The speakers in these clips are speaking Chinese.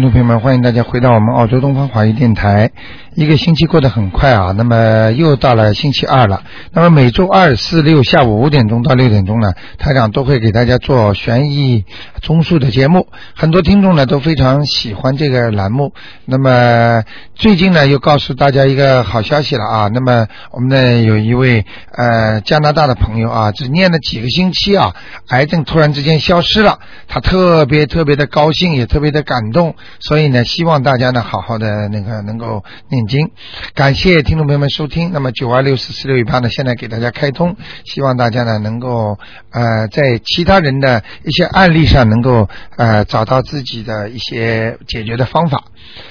听众朋友们，欢迎大家回到我们澳洲东方华语电台。一个星期过得很快啊，那么又到了星期二了。那么每周二、四、六下午五点钟到六点钟呢，台长都会给大家做悬疑综述的节目。很多听众呢都非常喜欢这个栏目。那么最近呢又告诉大家一个好消息了啊，那么我们呢有一位呃加拿大的朋友啊，只念了几个星期啊，癌症突然之间消失了，他特别特别的高兴，也特别的感动，所以呢希望大家呢好好的那个能够念经。感谢听众朋友们收听。那么九二六四四六一八呢，现在给大家开通，希望大家呢能够呃在其他人的一些案例上能够呃找到自己的一些解决的方法。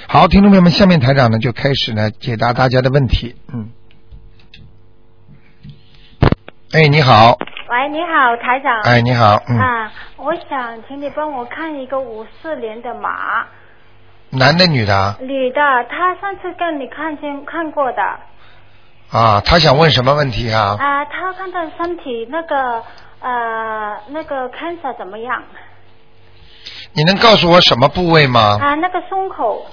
好，听众朋友们，下面台长呢就开始呢解答大家的问题。嗯。哎，你好，喂，你好，台长。哎，你好，嗯，啊，我想请你帮我看一个五四年的马，男的女的啊？女的，她上次跟你看见看过的。啊，他想问什么问题啊？啊，她看她身体那个呃那个 cancer 怎么样？你能告诉我什么部位吗？啊，那个胸口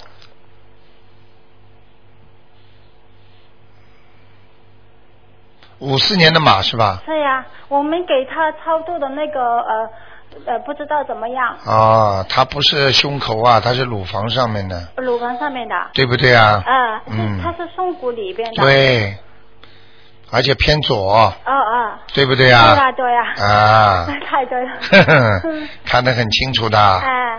五四年的马是吧？是呀，我们给她操作的那个呃呃不知道怎么样，啊，他不是胸口啊，他是乳房上面的，乳房上面的。对不对啊？啊，嗯是它是胸骨里边的。。对，而且偏左，哦哦。对不对啊对啊？呀对呀。啊，太对了。呵 呵看得很清楚的。哎。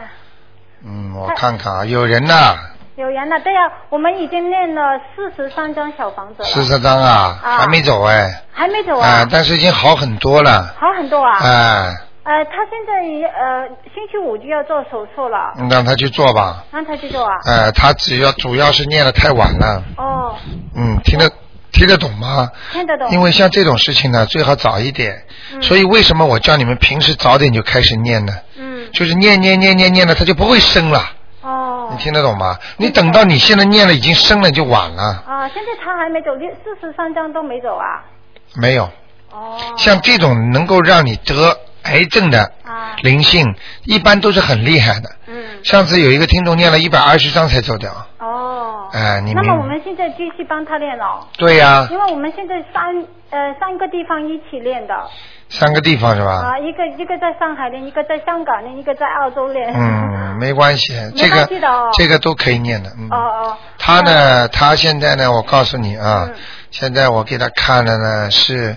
嗯，我看看啊，有人呐，有人呐，对呀、我们已经练了四十三张小房子了，四十张啊，啊还没走哎，还没走啊，啊，但是已经好很多了，好很多啊。哎，呃，他现在呃星期五就要做手术了，让他去做吧，让他去做啊。呃，他只要主要是念的太晚了，哦，嗯，听得听得懂吗？听得懂。因为像这种事情呢，最好早一点。嗯所以为什么我叫你们平时早点就开始念呢？嗯。就是念念念念念了，他就不会生了。哦。你听得懂吗？你等到你现在念了已经生了就晚了。啊，现在他还没走，四十三章都没走啊。没有。哦。像这种能够让你得癌症的啊灵性，一般都是很厉害的。嗯。上次有一个听众念了一百二十张才走掉。哦。哎，你那么我们现在继续帮他练了。对呀、因为我们现在三呃三个地方一起练的。三个地方是吧？啊，一个一个在上海练，一个在香港练，一个在澳洲练。嗯，没关系，这没个哦这个都可以念的。嗯。哦哦。他呢，他现在呢，我告诉你啊，嗯现在我给他看的呢是，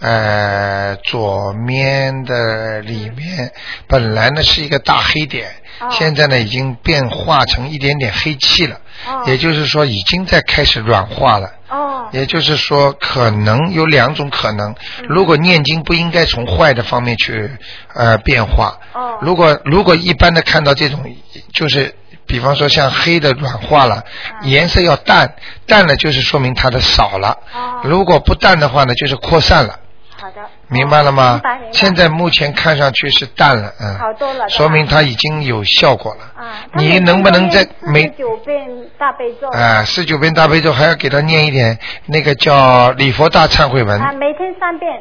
呃，左面的里面本来呢是一个大黑点，哦现在呢已经变化成一点点黑气了，哦也就是说已经在开始软化了。哦。也就是说，可能有两种可能。嗯如果念经不应该从坏的方面去呃变化。哦如果如果一般的看到这种，就是比方说像黑的软化了，嗯颜色要淡，淡了就是说明它的少了。哦如果不淡的话呢，就是扩散了。好的。明白了吗明白明白？现在目前看上去是淡了，嗯，好多了说明它已经有效果了。啊。你能不能在每十九遍大悲咒？啊，十九遍大悲咒还要给他念一点那个叫礼佛大忏悔文，啊，每天三遍。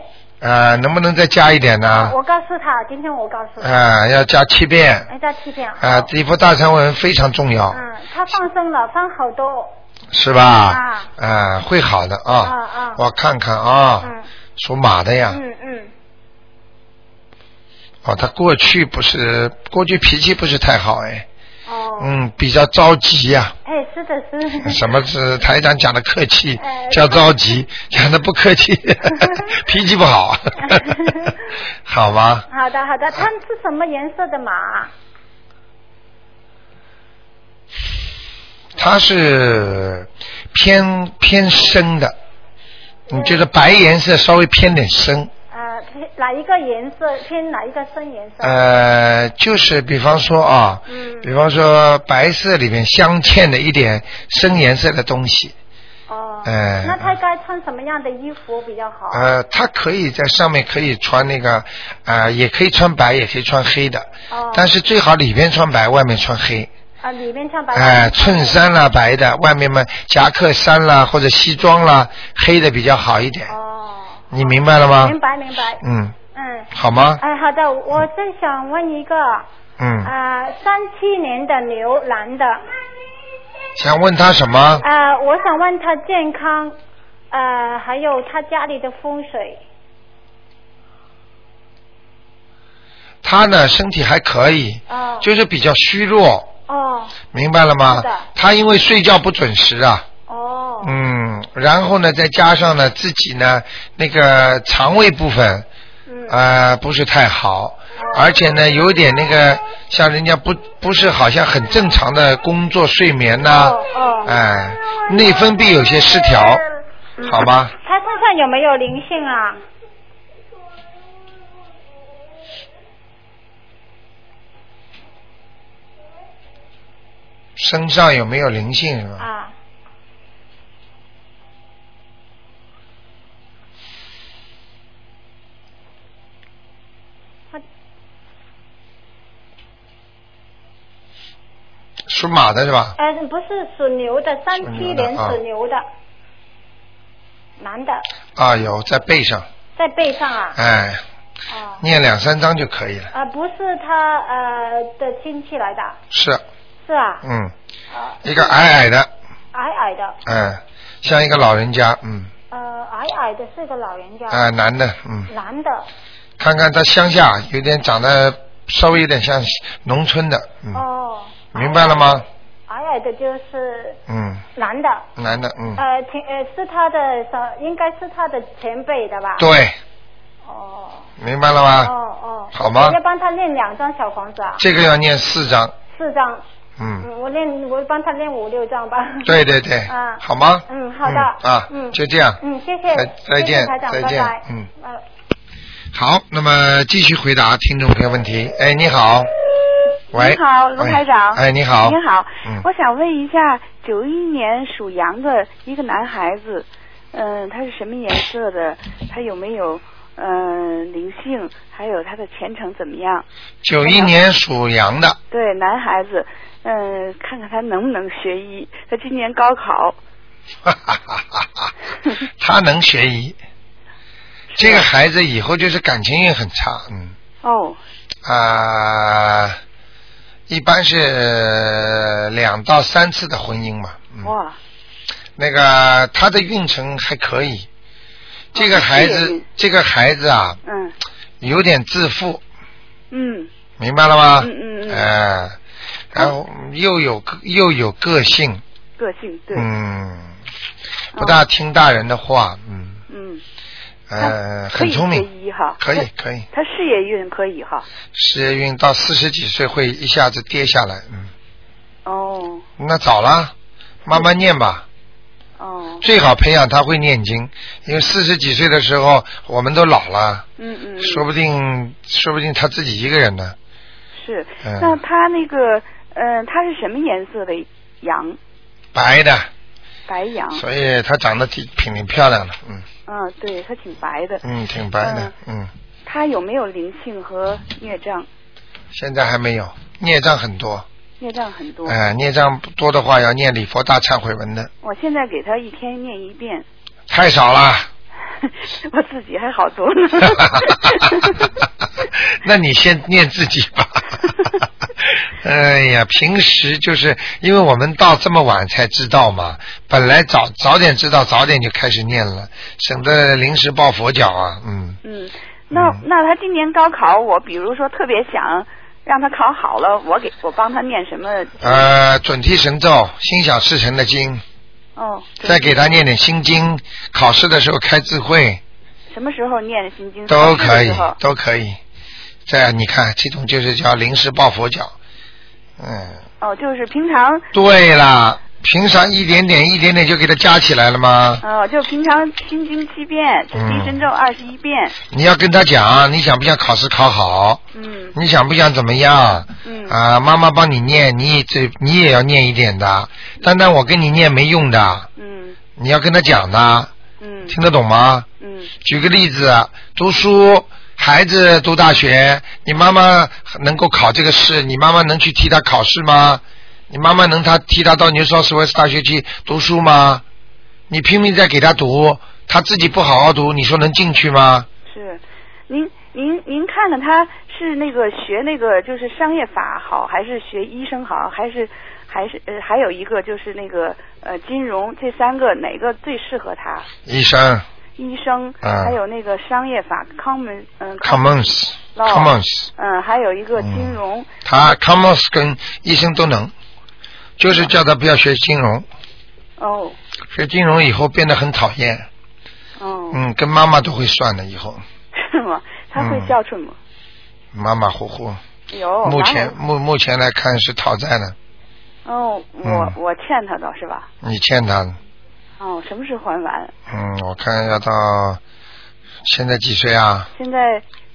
啊，能不能再加一点呢？我告诉他，今天我告诉他。啊，要加七遍。要，加七遍。啊，礼佛大忏悔文非常重要，嗯，他放生了，放好多。是吧？啊啊，会好的啊。啊啊我看看啊，嗯属马的呀。嗯嗯。哦，他过去不是，过去脾气不是太好哎。哦。嗯，比较着急呀、哎，是的，是的。什么是台长讲的客气哎，叫着急；讲的不客气，脾气不好，好吗？好的，好的。它是什么颜色的马？它是偏偏深的，你觉得白颜色稍微偏点深，呃，偏哪一个颜色偏哪一个深颜色？呃，就是比方说啊，嗯比方说白色里面镶嵌的一点深颜色的东西，哦。哎那他该穿什么样的衣服比较好？呃，他可以在上面可以穿那个，呃，也可以穿白，也可以穿黑的，哦。但是最好里边穿白，外面穿黑。啊，里面穿白。哎、衬衫啦白的，外面嘛夹克衫啦或者西装啦，黑的比较好一点。哦。你明白了吗？明白明白。嗯，嗯。好吗？哎，好的，我再想问一个，嗯，啊，三七年的牛男的，想问他什么？啊，我想问他健康，呃，还有他家里的风水。他呢身体还可以，哦就是比较虚弱，哦。明白了吗？的？他因为睡觉不准时啊，哦。嗯，然后呢再加上呢自己呢那个肠胃部分嗯。呃不是太好，而且呢有点那个像人家不不是好像很正常的工作睡眠呐、哦哦。哎，内分泌有些失调，嗯。好吧？他身上有没有灵性啊？身上有没有灵性是吧？啊，他属马的是吧？呃不是属牛的，三七年属牛的，男的啊，有在背上，在背上啊。哎，哦。念两三章就可以了。啊，不是他呃的亲戚来的，是，是啊。嗯，啊。一个矮矮的，矮矮的，嗯，像一个老人家，嗯，呃，矮矮的是个老人家。啊，男的，嗯，男的。看看他乡下有点长得稍微有点像农村的，嗯，哦。明白了吗？矮矮的就是嗯，男的。男的，嗯，呃，前呃是他的什，应该是他的前辈的吧？。对，哦。明白了吗？哦哦。好吗我要帮他念两张小房子啊。这个要念四张，四张。嗯，嗯，我练，我帮他练五六张吧。对对对，啊。好吗？嗯，好的。啊，嗯。就这样。嗯，谢谢。再再见再见拜拜嗯。呃好，那么继续回答听众朋友问题。哎，你好，喂，你好，卢台长。哎，你好，你好，嗯我想问一下，九一年属羊的一个男孩子，嗯、他是什么颜色的？他有没有嗯、灵性？还有他的前程怎么样？九一年属羊的，对，男孩子，嗯、看看他能不能学医。他今年高考，哈哈哈哈哈，他能学医，这个孩子以后就是感情运很差，嗯。哦，啊、一般是两到三次的婚姻嘛，嗯，哇，那个他的运程还可以，这个孩子这个孩子啊，嗯。有点自负，嗯。明白了吗？嗯嗯嗯。哎然后又有个又有个性，个性对，嗯，不大听大人的话，嗯，嗯，呃，很聪明，医哈，可以可以，他事业运可以哈，事业运到四十几岁会一下子跌下来，嗯，哦。那早了，慢慢念吧，哦，最好培养他会念经，因为四十几岁的时候我们都老了，嗯嗯，嗯。说不定说不定他自己一个人呢，是，嗯那他那个，嗯、它是什么颜色的羊？白的，白羊。所以它长得挺挺挺漂亮的，嗯嗯，对，它挺白的。嗯，挺白的，嗯，他有没有灵性和孽障？现在还没有，孽障很多，孽障很多。哎、孽障多的话要念礼佛大忏悔文的，我现在给他一天念一遍，太少了。我自己还好多呢。那你先念自己吧。哎呀，平时就是因为我们到这么晚才知道嘛，本来早早点知道，早点就开始念了，省得临时抱佛脚啊。嗯，嗯，那那他今年高考，我比如说特别想让他考好了，我给我帮他念什么？呃，准提神咒、心想事成的经，哦，再给他念点心经，考试的时候开智慧什么时候念心经？都可以都可以。再你看，这种就是叫临时抱佛脚。嗯，哦，就是平常对啦，平常一点点一点点就给他加起来了吗？哦，就平常心经七遍，准提神咒二十一遍。你要跟他讲，你想不想考试考好？嗯你想不想怎么样？嗯啊，妈妈帮你念，你这你也要念一点的。单单我跟你念没用的，嗯你要跟他讲的，嗯听得懂吗？嗯举个例子，读书，孩子读大学，你妈妈能够考这个试，你妈妈能去替他考试吗？你妈妈能他替他到纽绍斯威斯大学去读书吗？你拼命在给他读，他自己不好好读，你说能进去吗？是，您您您看看他是那个学那个就是商业法好，还是学医生好，还是还是呃还有一个就是那个呃金融，这三个哪个最适合他？医生医生，嗯还有那个商业法 common 嗯 commons commons 嗯，还有一个金融，他 commons 跟医生都能，就是叫他不要学金融，哦。学金融以后变得很讨厌，哦，嗯，跟妈妈都会算的以后，是吗？他会嗯。孝顺吗？马马虎虎。有，目前目目前来看是讨债的，哦，我嗯。我欠他的是吧？你欠他的，哦，什么时候还完？嗯，我看要到现在几岁啊？现在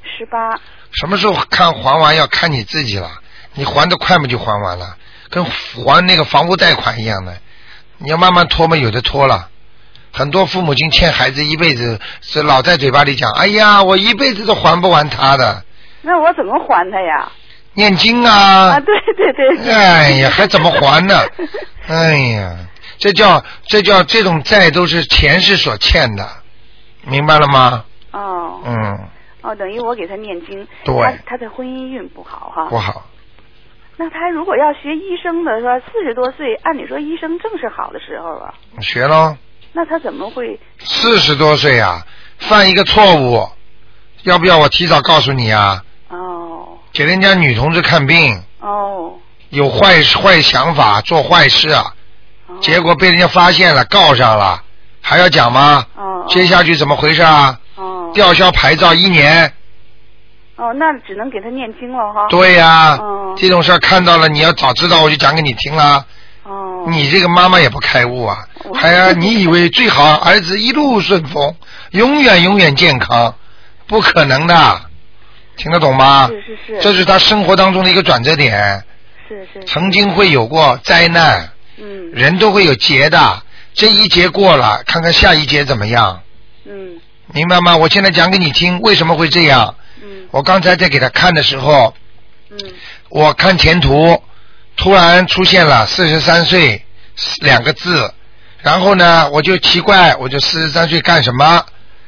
十八，什么时候看还完要看你自己了，你还的快嘛就还完了，跟还那个房屋贷款一样的，你要慢慢拖嘛，有的拖了。很多父母亲欠孩子一辈子，是老在嘴巴里讲，哎呀，我一辈子都还不完他的，那我怎么还他呀？念经啊，啊，对对对。哎呀，还怎么还呢？哎呀，这叫这叫这种债都是前世所欠的，明白了吗？哦嗯，哦，等于我给他念经，对他他的婚姻运不好哈。不好，那他如果要学医生的，说四十多岁，按理说医生正是好的时候啊，学喽。那他怎么会？四十多岁啊，犯一个错误，要不要我提早告诉你啊？哦给人家女同志看病，哦有坏坏想法，做坏事啊，哦。结果被人家发现了，告上了，还要讲吗？哦接下去怎么回事啊？哦吊销牌照一年，哦，那只能给他念经了哈。对呀、哦这种事儿看到了，你要早知道我就讲给你听了。哦。你这个妈妈也不开悟啊，我还要你以为最好儿子一路顺风，永远永远健康，不可能的，听得懂吗？是是是。这是他生活当中的一个转折点，是是。曾经会有过灾难，嗯人都会有劫的，这一劫过了，看看下一劫怎么样，嗯明白吗？我现在讲给你听，为什么会这样？嗯我刚才在给他看的时候，嗯我看前途，突然出现了四十三岁两个字，然后呢，我就奇怪，我就四十三岁干什么？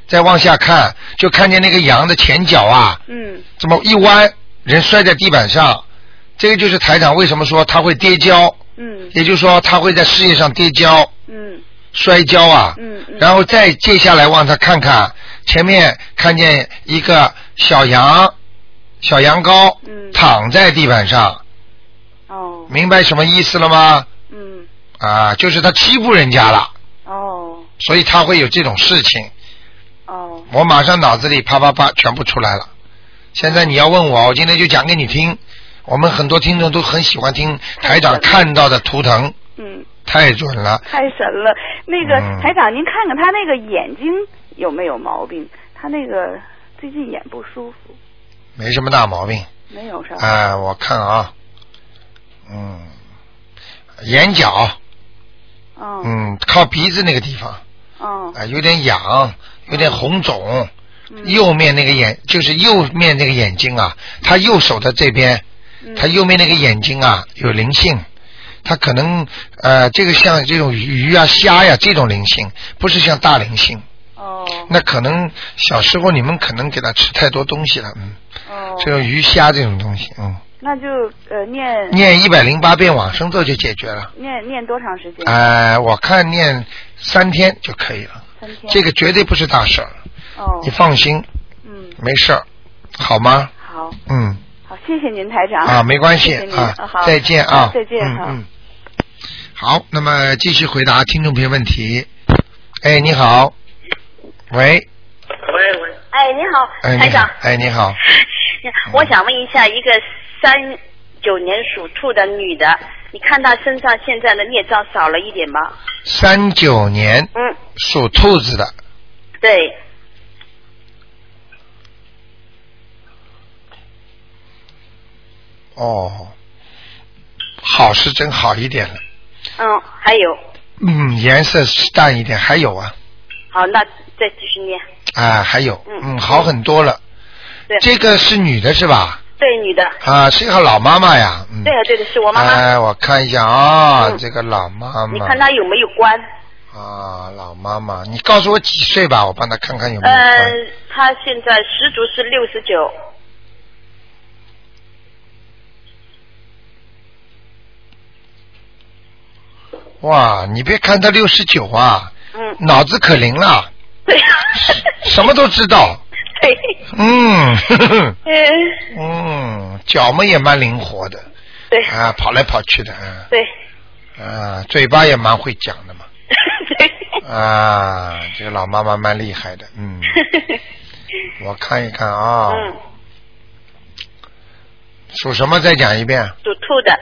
再往下看，就看见那个羊的前脚啊，嗯怎么一弯，人摔在地板上。这个就是台长为什么说他会跌跤，嗯也就是说他会在事业上跌跤、嗯摔跤啊。嗯嗯。然后再接下来往他看看，前面看见一个小羊，小羊羔嗯躺在地板上，哦明白什么意思了吗？嗯啊，就是他欺负人家了，哦所以他会有这种事情。哦我马上脑子里啪啪啪全部出来了。现在你要问我，我今天就讲给你听。我们很多听众都很喜欢听台长看到的图腾，嗯，太准了。太神了。那个嗯台长，您看看他那个眼睛有没有毛病？他那个最近眼不舒服，没什么大毛病。没有是吧？啊，我看啊，嗯，眼角，嗯嗯，靠鼻子那个地方嗯啊，有点痒，有点红肿。嗯右面那个眼就是右面那个眼睛啊，他右手的这边，嗯他右面那个眼睛啊有灵性，他可能呃这个像这种鱼啊虾呀这种灵性，不是像大灵性。哦那可能小时候你们可能给他吃太多东西了，嗯，哦，这种鱼虾这种东西，嗯，那就呃念念一百零八遍往生咒就解决了。念念多长时间？呃，我看念三天就可以了，三天。这个绝对不是大事儿，哦你放心，嗯没事儿，好吗？好嗯。好，谢谢您台长。啊，没关系谢谢啊再见啊，再见哈嗯嗯。好，那么继续回答听众朋友问题。哎，你好，喂，喂喂，哎，你好，哎，台长，你好哎，你好，我想问一下，一个三九年属兔的女的，你看她身上现在的孽障少了一点吗？三九年嗯，属兔子的，对，哦，好是真好一点了，嗯，还有，嗯，颜色是淡一点，还有啊，好，那再继续念。啊，还有，嗯嗯，好很多了。对，这个是女的是吧？对女的，啊，是一个老妈妈呀，嗯。对的对的，是我妈妈。哎，我看一下啊，嗯这个老妈妈。你看她有没有关？啊，老妈妈，你告诉我几岁吧，我帮她看看有没有呃关。，她现在十足是六十九。哇，你别看他六十九啊，嗯，脑子可灵了，对，什么都知道。对，嗯，呵呵。嗯，嗯，脚嘛也蛮灵活的，对，啊，跑来跑去的，啊，对，啊，嘴巴也蛮会讲的嘛，对，啊，这个老妈妈蛮厉害的，嗯，我看一看啊，嗯，属什么？再讲一遍。属兔的，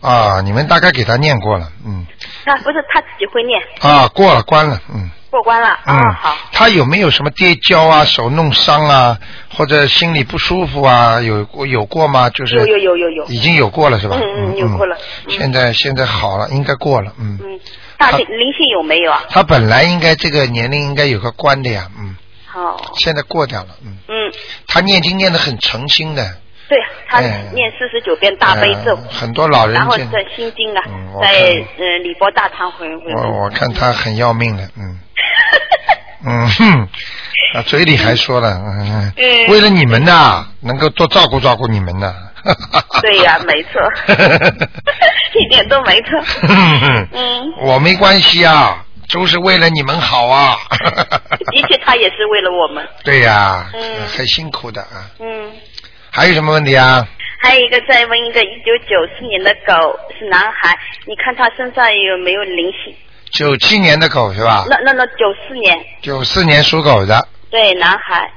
啊，你们大概给他念过了，嗯，啊，不是他自己会念，啊，过了关了，嗯。过关了，嗯啊，好，，他有没有什么跌跤啊、手弄伤啊，或者心里不舒服啊？有过有过吗？就是有有有有有，已经有过了是吧？嗯嗯有过了嗯现在现在好了，应该过了，嗯。嗯，大他灵灵性有没有啊？他本来应该这个年龄应该有个关的呀，嗯，好，现在过掉了，嗯。嗯，他念经念得很诚心的，对他哎念四十九遍大悲咒呃，很多老人然后在心经啊嗯，在看呃礼佛大忏悔会，我我看他很要命的，嗯 嗯哼，啊嘴里还说了，嗯，嗯为了你们呐，能够多照顾照顾你们呐。对呀，没错，一点都没错。嗯，我没关系啊，都是为了你们好啊。的确，他也是为了我们。对呀、嗯很辛苦的啊。嗯，还有什么问题啊？还有一个再问一个，一九九四年的狗是男孩，你看他身上有没有灵性？九七年的狗是吧？那那那九四年，九四年属狗的，对，男孩。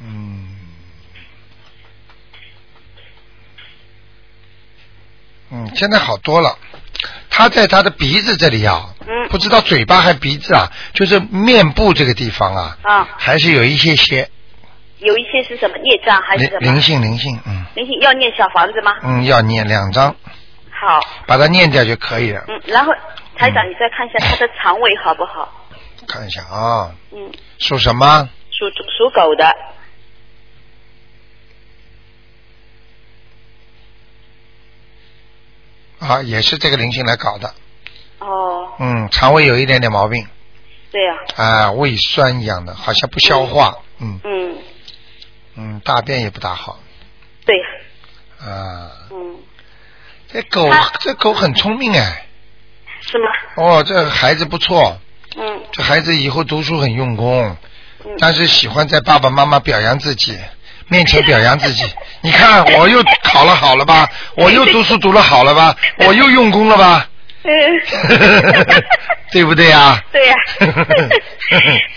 嗯。嗯，现在好多了。他在他的鼻子这里啊，嗯不知道嘴巴还鼻子啊，就是面部这个地方啊，啊，还是有一些些有一些是什么孽障还是什么？灵灵性灵性，嗯灵性要念小房子吗？嗯，要念两张，好，把它念掉就可以了。嗯，然后台长，你再看一下他的肠胃好不好？看一下啊，嗯，属什么？属属狗的，啊，也是这个灵性来搞的。哦，嗯，肠胃有一点点毛病，对呀、啊，胃酸一样的，好像不消化。嗯嗯，嗯，大便也不大好。对呀、啊，嗯，这狗这狗很聪明哎。是吗？哦，这孩子不错，嗯这孩子以后读书很用功，嗯，但是喜欢在爸爸妈妈表扬自己。面前表扬自己，你看我又考了好了吧，我又读书读了好了吧，我又用功了吧，嗯？对不对呀？对呀、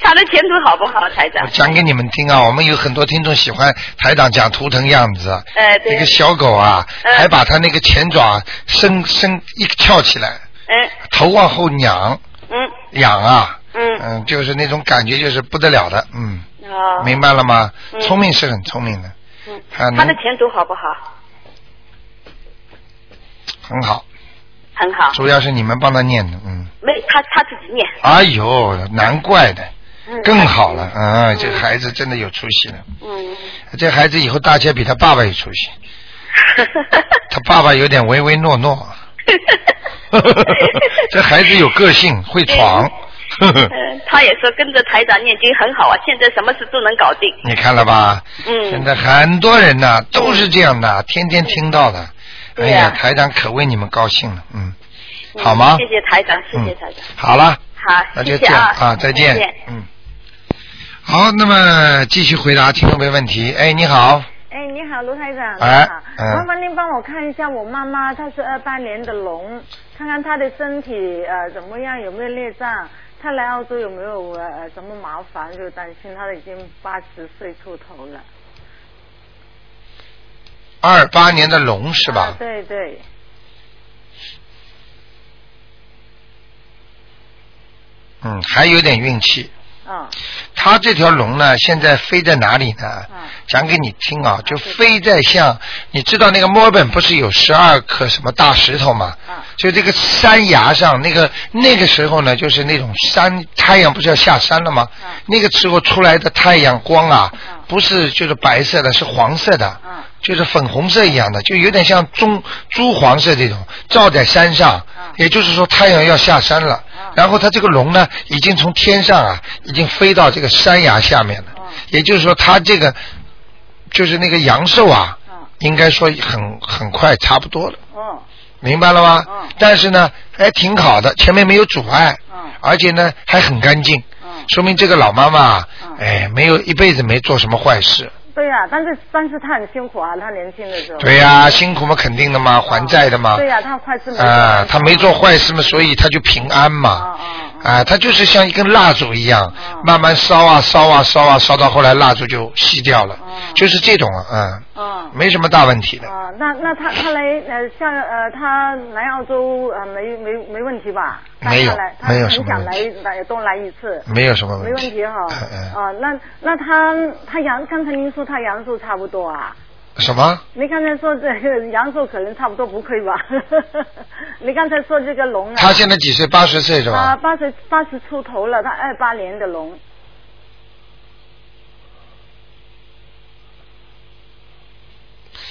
他的前途好不好，台长？我？讲给你们听啊，我们有很多听众喜欢台长讲图腾样子，呃，对那个，小狗啊，嗯还把它那个前爪伸伸一翘起来，嗯头往后仰嗯仰啊，嗯，嗯，就是那种感觉就是不得了的，嗯，哦，明白了吗？嗯。聪明是很聪明的，嗯，他他的前途好不好？很好，很好，主要是你们帮他念的，嗯，没他他自己念，哎呦，难怪的，嗯，更好了，啊，这个孩子真的有出息了，嗯，这孩子以后大家比他爸爸有出息，他爸爸有点唯唯诺诺，这孩子有个性，会闯。嗯，他也说跟着台长念经很好啊，现在什么事都能搞定。你看了吧？嗯现在很多人呐都是这样的，天天听到的。哎对呀呀，台长可为你们高兴了，嗯，嗯好吗？谢谢台长，谢谢嗯台长。好了，好，那就这样啊，啊，再见再见。嗯，好，那么继续回答听众朋友问题。哎，你好，哎，你好，卢台长。哎，嗯麻烦您帮我看一下我妈妈，她是二八年的龙，看看她的身体呃怎么样，有没有裂障？她来澳洲有没有呃什么麻烦？就担心他已经八十岁出头了，二八年的龙是啊吧？对对，嗯，还有点运气，啊它这条龙呢，现在飞在哪里呢？嗯讲给你听啊，就飞在像你知道那个墨尔本不是有十二颗什么大石头吗？啊就这个山崖上，那个那个时候呢，就是那种山太阳不是要下山了吗？啊那个时候出来的太阳光啊，啊不是就是白色的，是黄色的，啊就是粉红色一样的，就有点像棕朱黄色这种，照在山上。也就是说，太阳要下山了，然后它这个龙呢，已经从天上啊，已经飞到这个山崖下面了。也就是说，它这个就是那个阳寿啊，啊应该说很很快差不多了，哦明白了吗？嗯但是呢，还挺好的，前面没有阻碍，嗯而且呢还很干净，嗯说明这个老妈妈嗯，哎，没有一辈子没做什么坏事。对呀、但是但是他很辛苦啊，他年轻的时候。对呀、辛苦嘛，肯定的嘛，还债的嘛。对呀、他坏事没做啊，他没做坏事嘛，所以他就平安嘛。啊啊啊，它就是像一根蜡烛一样，嗯慢慢烧啊烧啊烧啊烧到后来蜡烛就熄掉了，嗯就是这种啊，嗯，啊没什么大问题的。啊，那那他他来呃像呃他来澳洲呃没没没问题吧？没有他来他没有什很想来么问题来多来一次。没有什么问题。没问题哈，啊，那那他他阳，刚才您说他阳寿差不多啊？什么？你刚才说这个阳寿可能差不多，不亏吧？你刚才说这个龙啊，他现在几岁？八十岁是吧啊吧？八十八十出头了，他二八年的龙，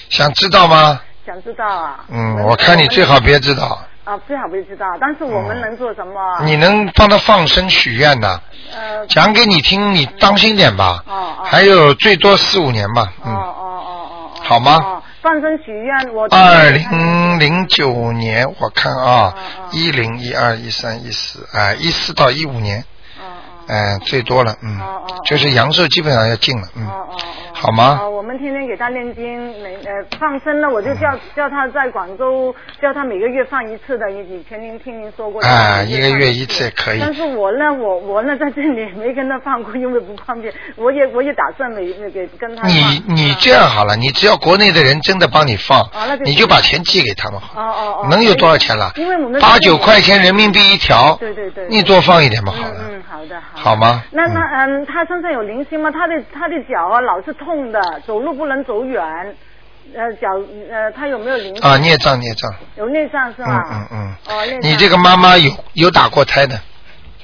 想知道吗？想知道啊？嗯，我看你最好别知道。啊，最好别知道，但是我们能做什么啊？你能帮他放生许愿呐？呃，讲给你听，你当心点吧。哦哦还有最多四五年吧。哦哦哦，好吗？哦，放生许愿，我二零零九年，我看啊嗯嗯，一零一二一三一四，哎，一四到一五年，嗯嗯。哎，最多了，嗯就是阳寿基本上要尽了，嗯，哦哦哦，好吗哦，我们天天给他念经，每呃放生呢，我就叫叫他在广州，叫他每个月放一次的。以以前您听您说过，啊一个月一次也可以但是我呢，我我呢在这里没跟他放过，因为不方便。我也我也打算每那个跟他。你你啊这样好了，你只要国内的人真的帮你放那，你就把钱寄给他们好哦，哦哦，能有多少钱了因为我们？八九块钱人民币一条，对对对，你多放一点嘛，好了，嗯嗯，好的好的。好吗？那那嗯，他身上有灵性吗？他的他的脚啊老是痛的，走路不能走远。呃，脚呃，他有没有灵性？啊，孽障孽障，有孽障是嗯吧？嗯嗯哦，内脏。你这个妈妈有有打过胎的，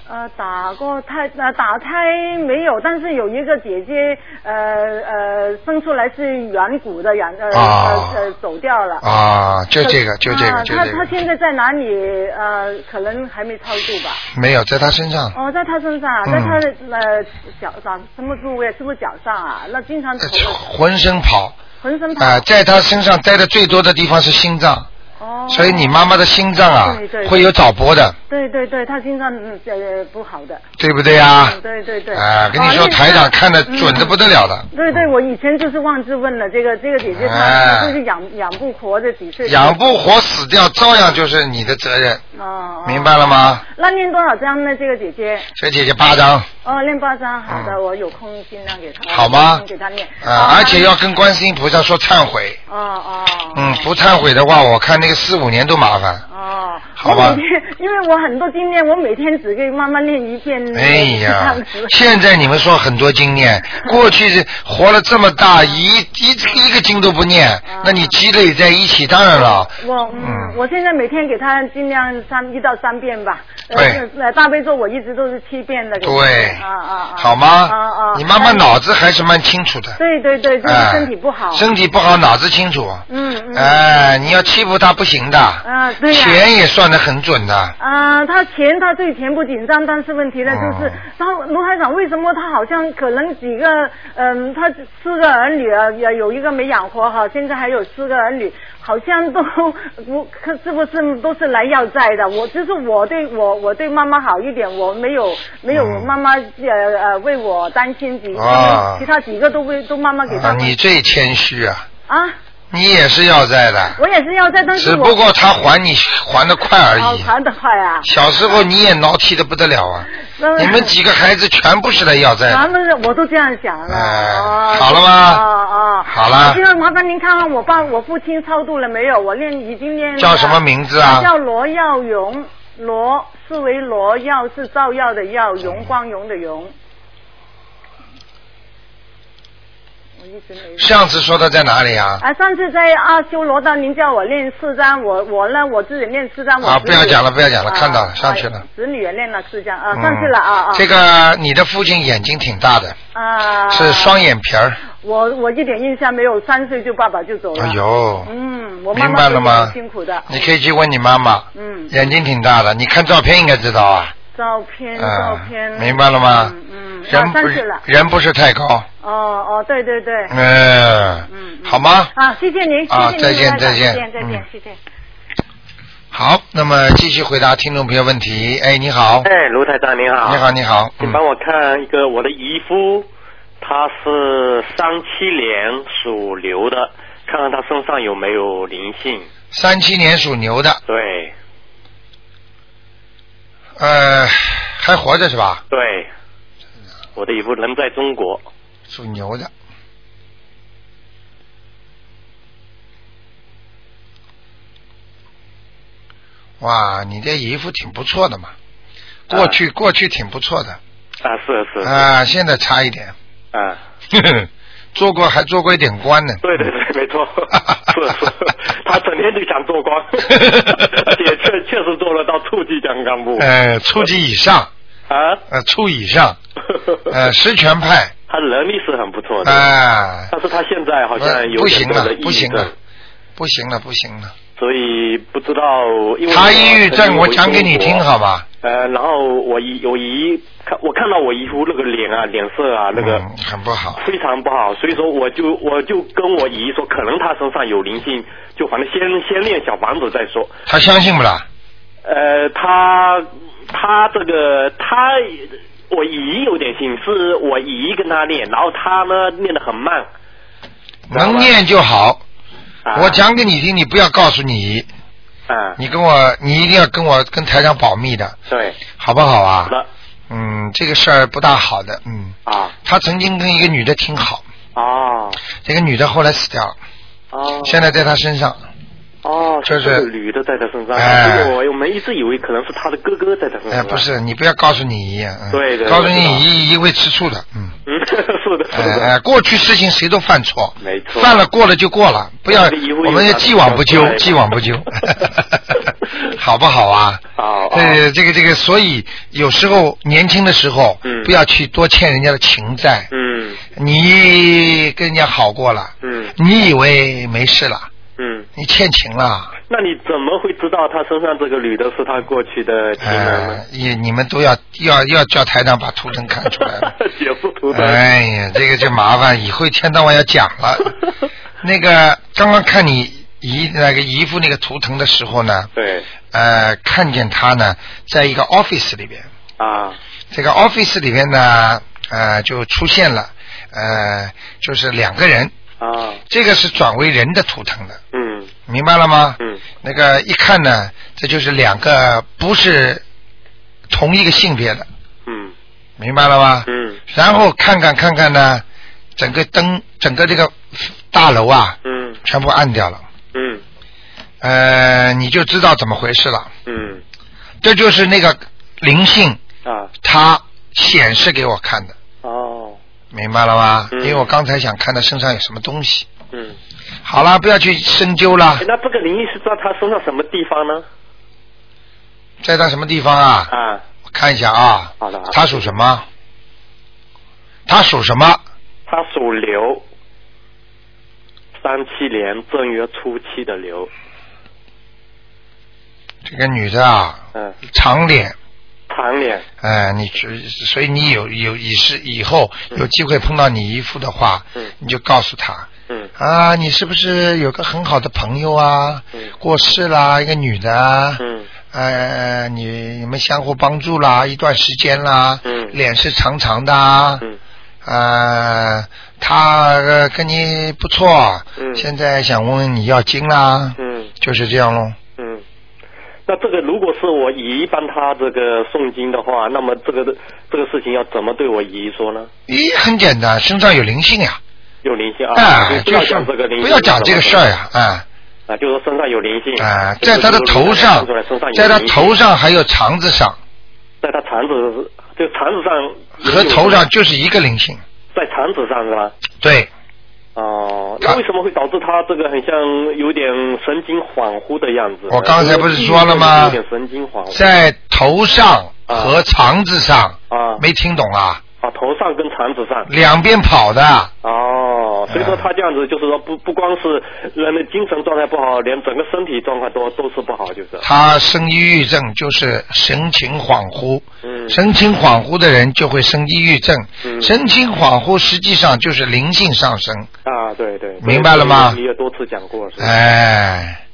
呃打过胎呃打胎没有，但是有一个姐姐呃呃生出来是软骨的软呃、啊呃呃走掉了。啊，就这个就这个就这个，现在在哪里？呃，可能还没超度吧。没有在他身上。哦，在他身上，嗯在他的呃脚上什么部位？是不是脚上啊？那经常浑身跑浑身跑。啊、在他身上待的最多的地方是心脏，哦。所以你妈妈的心脏啊对对对会有早搏的，对对对，她心脏嗯呃不好的。对不对呀？嗯对对对。啊，跟你说台长看的准的不得了的，对对，我以前就是忘记问了，这个这个姐姐她就是养养不活的几岁？养不活死掉照样就是你的责任，哦。哦明白了吗？那念多少张呢？这个姐姐？这姐姐八张，哦，念八张，好的，嗯我有空尽量给她。好吗给她念。啊，哦而且要跟观世音菩萨说忏悔，哦哦。嗯，不忏悔的话，我看那个四五年都麻烦。哦，好吧因为我很多经验，我每天只给妈妈念一遍。哎呀现在你们说很多经验，过去是活了这么大，一一一个经都不念，那你积累在一起，当然了。我嗯嗯，我现在每天给他尽量三一到三遍吧。呃对呃，大悲咒我一直都是七遍的。对啊啊啊。好吗？啊啊。你妈妈脑子还是蛮清楚的。对对对，就是哎身体不好。身体不好，脑子清楚。嗯嗯。哎，你要欺负她不行的。啊，对呀。钱也算得很准的。啊，他钱他对钱不紧张，但是问题呢就是哦，然后卢台长为什么他好像可能几个嗯，他四个儿女啊，也有一个没养活哈，现在还有四个儿女，好像都不可是不是都是来要债的？我就是我对我我对妈妈好一点，我没有没有嗯妈妈呃呃为我担心几，啊其他几个都为都妈妈给他啊，你最谦虚啊，啊，你也是要债的，我也是要债，但是只不过他还你还的快而已。哦还得快啊。小时候你也闹气的不得了啊！你们几个孩子全部是来要债的。咱们我都这样想了。哎哦好了吗哦哦。好了这个麻烦您看看我爸我父亲超度了没有？我念已经念了。叫什么名字啊叫罗耀荣，罗是为罗，耀是照耀的耀，荣光荣的荣。我一直没问。上次说的在哪里啊？啊，上次在阿修罗道，您叫我练四张，我我呢我自己练四张。我啊不要讲了不要讲了啊看到了上去了啊子女也念了四张啊，嗯上去了啊啊。这个你的父亲眼睛挺大的，啊。是双眼皮儿。我我一点印象没有，三岁就爸爸就走了。哎呦，嗯，我妈明白了吗辛苦的。你可以去问你妈妈，嗯，眼睛挺大的，你看照片应该知道啊。照片嗯照片。明白了吗嗯嗯，人不是。人不是太高，哦哦，对对对。嗯，嗯嗯好吗？啊，谢谢您，谢谢再见卢台长再见再见，再见嗯，谢谢。好，那么继续回答听众朋友问题。哎，你好，哎，卢台长你好。你好，你好，嗯请帮我看一个我的姨夫，他是三七年属牛的，看看他身上有没有灵性。三七年属牛的，对呃，还活着是吧？对，我的姨夫人在中国。属牛的。哇，你这姨夫挺不错的嘛，过去、过去挺不错的啊，是是。啊，现在差一点，啊，做过还做过一点官呢。对对对，没错，是是，他整天就想做官，而且确确实做了到处级将干部。呃，处级以上，啊，呃，处以上，呃，实权派，他能力是很不错的，啊、但是他现在好像有不行了不行了，，不行了，不行了。所以不知道，因为他抑郁症，我我讲给你听好吧？呃，然后我姨我姨看我看到我姨夫那个脸啊脸色啊那个嗯，很不好。非常不好，所以说我就我就跟我姨说，可能他身上有灵性，就反正先先练小房子再说。他相信不啦？呃，他他这个他我姨有点信，是我姨跟他练，然后他呢练得很慢。能念就好。啊、我讲给你听，你不要告诉你，啊，你跟我，你一定要跟我跟台长保密的，对，好不好啊？好？的。嗯，这个事儿不大好的，嗯。啊。他曾经跟一个女的挺好，哦。这个女的后来死掉了，哦，现在在他身上。哦，就是女的在他身上，哎。结果我们一直以为可能是他的哥哥在他身哎，上。不，是，你不要告诉你姨，嗯，对对告诉你姨，姨会吃醋的，嗯。嗯，是的，是哎的，哎，过去事情谁都犯错，没错。犯了过了就过了，不要我们要既往不咎既往不咎，好不好啊？好，呃，这个这个，所以有时候年轻的时候，嗯。不要去多欠人家的情债。嗯。你跟人家好过了，嗯。你以为没事了，嗯，你欠情了，那你怎么会知道他身上这个女的是他过去的情人呢呃？，你们都要要要叫台长把图腾看出来了。解释图腾。哎呀，这个就麻烦，以后一天到晚要讲了。那个刚刚看你姨那个姨夫那个图腾的时候呢，对呃，看见他呢，在一个 office 里边，啊这个 office 里边呢，呃，就出现了，呃，就是两个人，啊这个是转为人的图腾的，嗯明白了吗？嗯。那个一看呢，这就是两个不是同一个性别的，嗯。明白了吗？嗯。然后看看看看呢，整个灯，整个这个大楼啊，嗯。全部暗掉了，嗯。呃，你就知道怎么回事了。嗯。这就是那个灵性，啊。它显示给我看的，哦。明白了吗？嗯。因为我刚才想看他身上有什么东西。嗯，好了，不要去深究了。哎，那这个灵异是在他身上什么地方呢？在他什么地方啊？啊，我看一下啊。好的。他属什么？他属什么？他属牛，三七年正月初七的牛，这个女的啊，嗯，长脸，长脸，哎，你只所以你有有以是以后有机会碰到你姨父的话，嗯。你就告诉他嗯。啊，你是不是有个很好的朋友啊？嗯。过世啦，一个女的啊，嗯。呃，你你们相互帮助啦，一段时间啦，嗯。脸是长长的啊，嗯。呃，他呃跟你不错，嗯。现在想问问你要经啦，嗯。就是这样喽。嗯。那这个如果是我姨帮他这个诵经的话，那么这个这个事情要怎么对我姨说呢？咦，很简单，身上有灵性呀，有灵性啊，就是讲这个灵性，不要讲这个事儿呀，啊啊，就是说身上有灵性啊，在他的头上在他头上还有肠子上。在他肠子，就肠子上和头上就是一个灵性，在肠子上是吧？对，哦，他那为什么会导致他这个很像有点神经恍惚的样子？我刚才不是说了吗有点神经恍惚。在头上和肠子上，啊。没听懂啊？啊，头上跟肠子上。两边跑的，哦，所以说嗯他这样子就是说不不光是人的精神状态不好，连整个身体状况都都是不好，就是。他生抑郁症就是神情恍惚，嗯神情恍惚的人就会生抑郁症，嗯神情恍惚实际上就是灵性上升，啊，对对。明白了吗你也多次讲过，是吧？哎，嗯。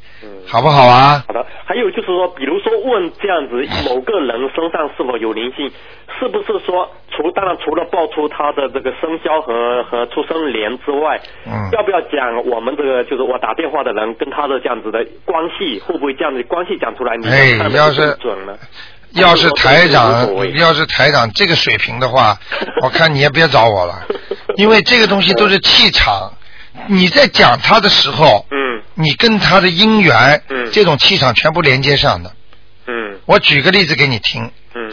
好不好啊？好的，还有就是说，比如说问这样子某个人身上是否有灵性，是不是说除当然除了报出他的这个生肖和和出生年之外，嗯要不要讲我们这个就是我打电话的人跟他的这样子的关系，会不会这样子关系讲出来？你哎看得要是准了。要是台长，要是台长这个水平的话，我看你也别找我了，因为这个东西都是气场。你在讲他的时候，嗯你跟他的姻缘，嗯这种气场全部连接上的。嗯我举个例子给你听，嗯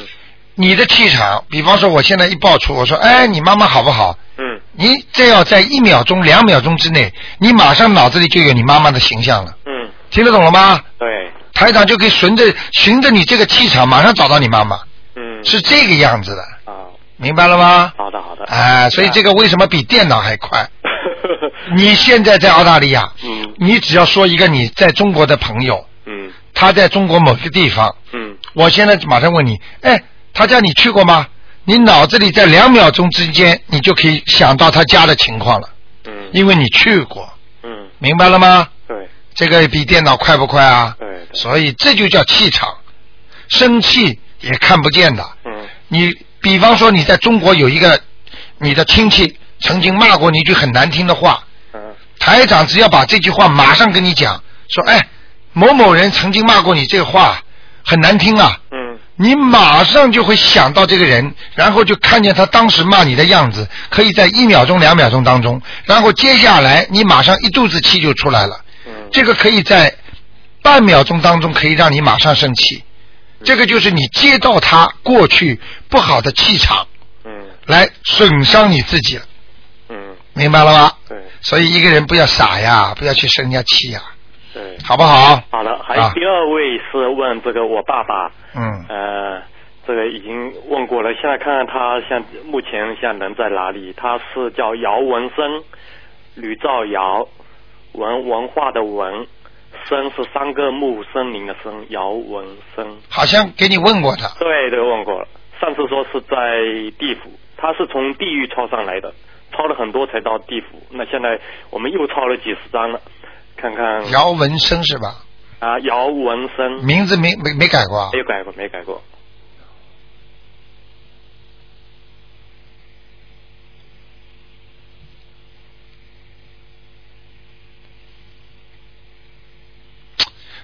你的气场，比方说我现在一爆出，我说，哎，你妈妈好不好？嗯你这要在一秒钟、两秒钟之内，你马上脑子里就有你妈妈的形象了，嗯，听得懂了吗？对，台长就可以循着循着你这个气场，马上找到你妈妈，嗯是这个样子的，啊，明白了吗？好的好的。哎，所以这个为什么比电脑还快？你现在在澳大利亚，嗯。你只要说一个你在中国的朋友，嗯。他在中国某个地方，嗯。我现在马上问你，哎，他家你去过吗？你脑子里在两秒钟之间，你就可以想到他家的情况了，嗯。因为你去过，嗯，明白了吗？对。这个比电脑快不快啊？对对，所以这就叫气场，生气也看不见的。嗯。你比方说你在中国有一个你的亲戚曾经骂过你一句很难听的话，嗯。台长只要把这句话马上跟你讲，说哎，某某人曾经骂过你这个话很难听啊，嗯。你马上就会想到这个人，然后就看见他当时骂你的样子，可以在一秒钟、两秒钟当中，然后接下来你马上一肚子气就出来了。嗯，这个可以在半秒钟当中可以让你马上生气，这个就是你接到他过去不好的气场，嗯。来损伤你自己了，嗯明白了吧？对所以一个人不要傻呀，不要去生人家气呀，对。好不好？好了，还啊有第二位是问这个我爸爸，嗯，呃，这个已经问过了，现在看看他现目前现在人在哪里？他是叫姚文生，吕兆尧，文文化的文，生是三个木森林的森，姚文生。好像给你问过他，对对，问过了。上次说是在地府，他是从地狱抄上来的，抄了很多才到地府。那现在我们又抄了几十张了，看看姚文生是吧？啊，姚文生名字没没没改过啊没？有改过，没改过。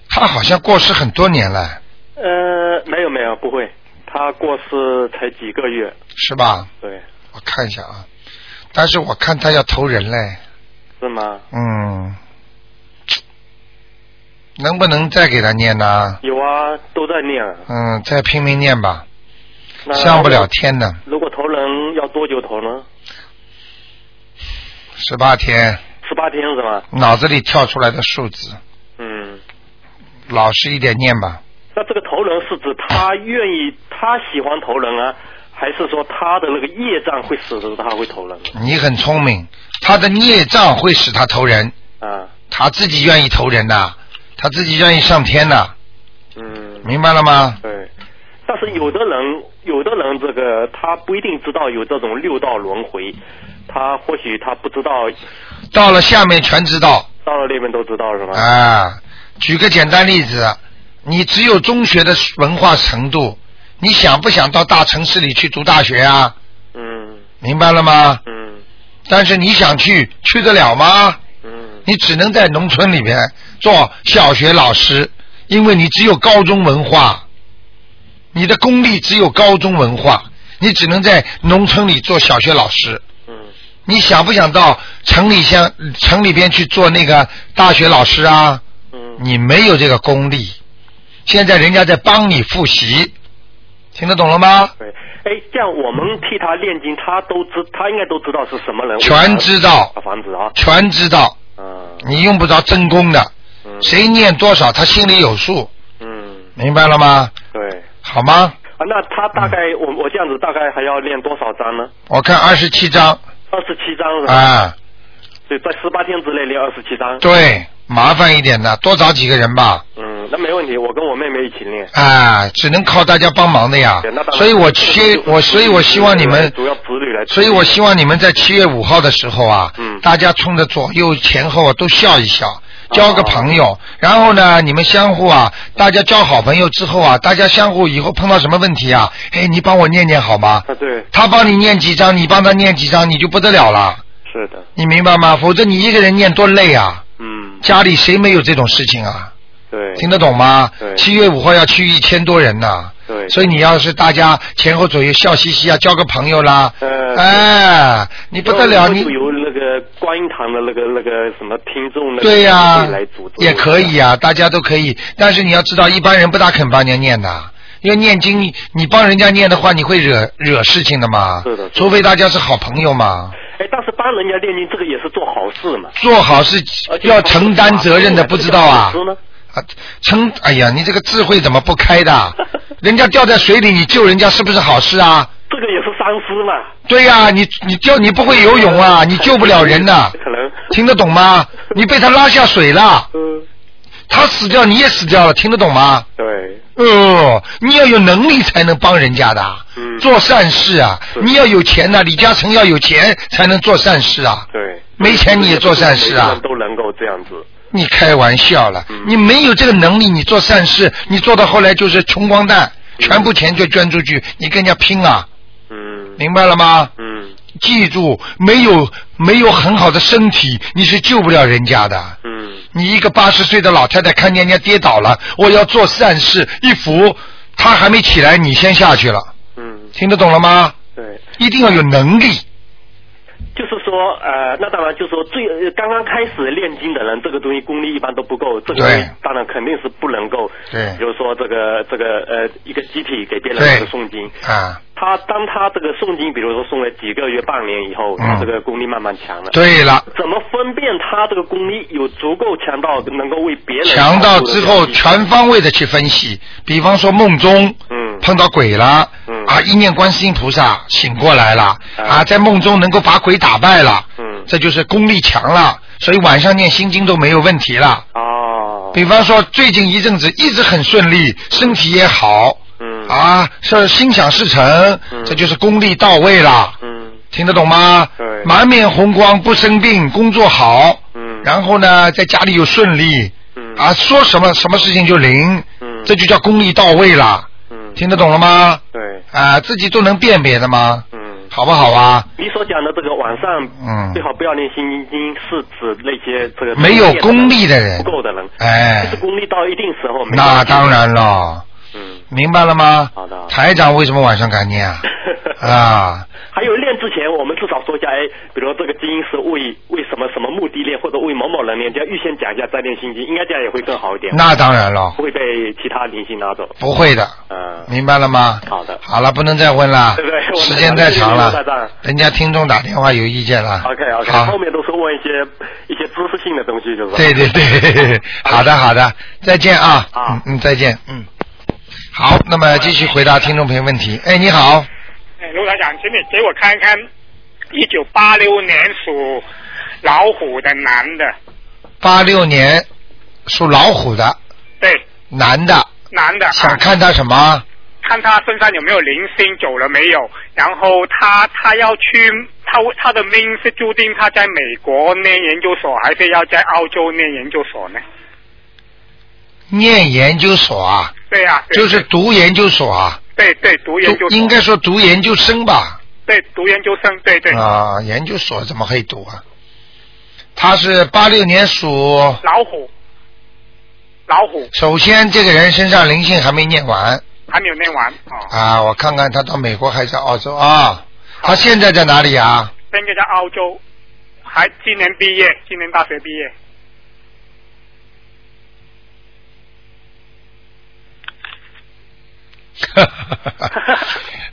他好像过世很多年了，呃，没有没有，不会，他过世才几个月，是吧？对，我看一下啊，但是我看他要投人嘞，是吗？嗯，能不能再给他念呢？有啊，都在念啊。嗯，再拼命念吧，上不了天的，如果投人要多久投呢？十八天，十八天是吗？脑子里跳出来的数字，嗯，老实一点念吧。那这个投人是指他愿意，他喜欢投人啊，还是说他的那个业障会使得他会投人你很聪明，他的业障会使他投人，啊？他自己愿意投人的，他自己愿意上天的，嗯，明白了吗？对。但是有的人，有的人这个他不一定知道有这种六道轮回，他或许他不知道，到了下面全知道到了那边都知道是吗？啊。举个简单例子，你只有中学的文化程度，你想不想到大城市里去读大学啊？嗯明白了吗？嗯但是你想去，去得了吗？嗯你只能在农村里面做小学老师，因为你只有高中文化，你的功力只有高中文化，你只能在农村里做小学老师。嗯你想不想到城里乡城里边去做那个大学老师啊？嗯你没有这个功力。现在人家在帮你复习，听得懂了吗？对，哎，这样我们替他念经，他都知，他应该都知道是什么人，全知道房子啊，全知道，嗯你用不着真功的，嗯谁念多少他心里有数，嗯，明白了吗？对。好吗？啊，那他大概、我我这样子大概还要练多少章呢？我看二十七章二十七章是吧？啊，对，在十八天之内练二十七章。对，麻烦一点的，多找几个人吧。嗯，那没问题，我跟我妹妹一起练。啊，只能靠大家帮忙的呀所以我希我所以我希望你们主要子女来。所以我希望你们在七月五号的时候啊，嗯大家冲着左右前后啊都笑一笑，交个朋友，然后呢，你们相互啊，大家交好朋友之后啊，大家相互以后碰到什么问题啊，哎，你帮我念念好吗？啊，对，他帮你念几张，你帮他念几张，你就不得了了，是的，你明白吗？否则你一个人念多累啊！嗯，家里谁没有这种事情啊？对，听得懂吗对？七月五号要去一千多人呢。对，所以你要是大家前后左右笑嘻嘻啊，交个朋友啦，呃，哎，你不得了，你就由那个观音堂的那个那个什么听众呢对呀、也可以啊，大家都可以。但是你要知道，一般人不大肯帮人家念的，因为念经，你帮人家念的话，你会惹惹事情的嘛。是的是的除非大家是好朋友嘛。哎，但是帮人家念经，这个也是做好事嘛，做好事要承担责任的，不知道啊？啊，承，哎呀，你这个智慧怎么不开的？人家掉在水里，你救人家是不是好事啊？这个也是丧尸嘛，对呀、你你救你不会游泳啊，你救不了人的，可能听得懂吗？你被他拉下水了，嗯，他死掉你也死掉了，听得懂吗？对，哦，你要有能力才能帮人家的，嗯做善事啊！你要有钱呐、李嘉诚要有钱才能做善事啊！对，没钱你也做善事啊都能够这样子，你开玩笑了，嗯你没有这个能力，你做善事，你做到后来就是穷光蛋，全部钱就捐出去，你跟人家拼啊！嗯，明白了吗？嗯记住，没有没有很好的身体，你是救不了人家的。嗯，你一个八十岁的老太太看见人家跌倒了，我要做善事，一扶，她还没起来，你先下去了，嗯，听得懂了吗？对。一定要有能力。就是说，呃，那当然就是说最呃刚刚开始练经的人，这个东西功力一般都不够，这个当然肯定是不能够，对。比如说这个这个呃一个集体给别人对。这个诵经，啊，他当他这个诵经，比如说诵了几个月、半年以后，嗯。他这个功力慢慢强了。对了，怎么分辨他这个功力有足够强到能够为别人强到之后全方位的去分析，比方说梦中，嗯。碰到鬼了，嗯。啊，一念观世音菩萨醒过来了，啊啊，在梦中能够把鬼打败了，嗯。这就是功力强了，所以晚上念心经都没有问题了。哦，比方说最近一阵子一直很顺利，身体也好，嗯啊，是心想事成，嗯。这就是功力到位了，嗯。听得懂吗？对。满面红光，不生病，工作好，嗯。然后呢，在家里又顺利，嗯。啊，说什么什么事情就灵，嗯。这就叫功力到位了，嗯。听得懂了吗？对。啊，自己都能辨别的吗？嗯。好不好啊？你所讲的这个晚上，嗯。最好不要念心经，是指那些这个没有功力的人。不够的人，哎。就是功力到一定时候，没那当，然了，嗯，明白了吗？好的。台长为什么晚上敢念啊？啊，还有练之前，我们至少说一下，哎，比如说这个经是为为什么什么目的练，或者为某某人练，就要预先讲一下再练心经，应该这样也会更好一点，那当然了，不会被其他灵性拿走。不会的，嗯，明白了吗？好的。好了，不能再问了，对对时间太长了人家听众打电话有意见了。OK OK，好。后，面都是问一些一些知识性的东西，就是吧？对对对，好的好的，再见啊，好。嗯嗯，再见，嗯。好，那么继续回答听众朋友问题。哎，你好，哎，卢台长，请你给我看一看，一九八六年属老虎的男的，八六年属老虎的对，男的，男的，啊、想看他什么？看他身上有没有零星，走了没有？然后他他要去，他他的命是注定他在美国念研究所，还是要在澳洲念研究所呢？念研究所啊，对呀、对就是读研究所啊，对对，读研究所，应该说读研究生吧？对读研究生，对对，啊，研究所怎么可以读啊？他是八六年属，老虎，老虎首先这个人身上灵性还没念完还没有念完哦，啊，我看看他到美国还是在澳洲啊？他现在在哪里啊？现在在澳洲，还今年毕业，今年大学毕业。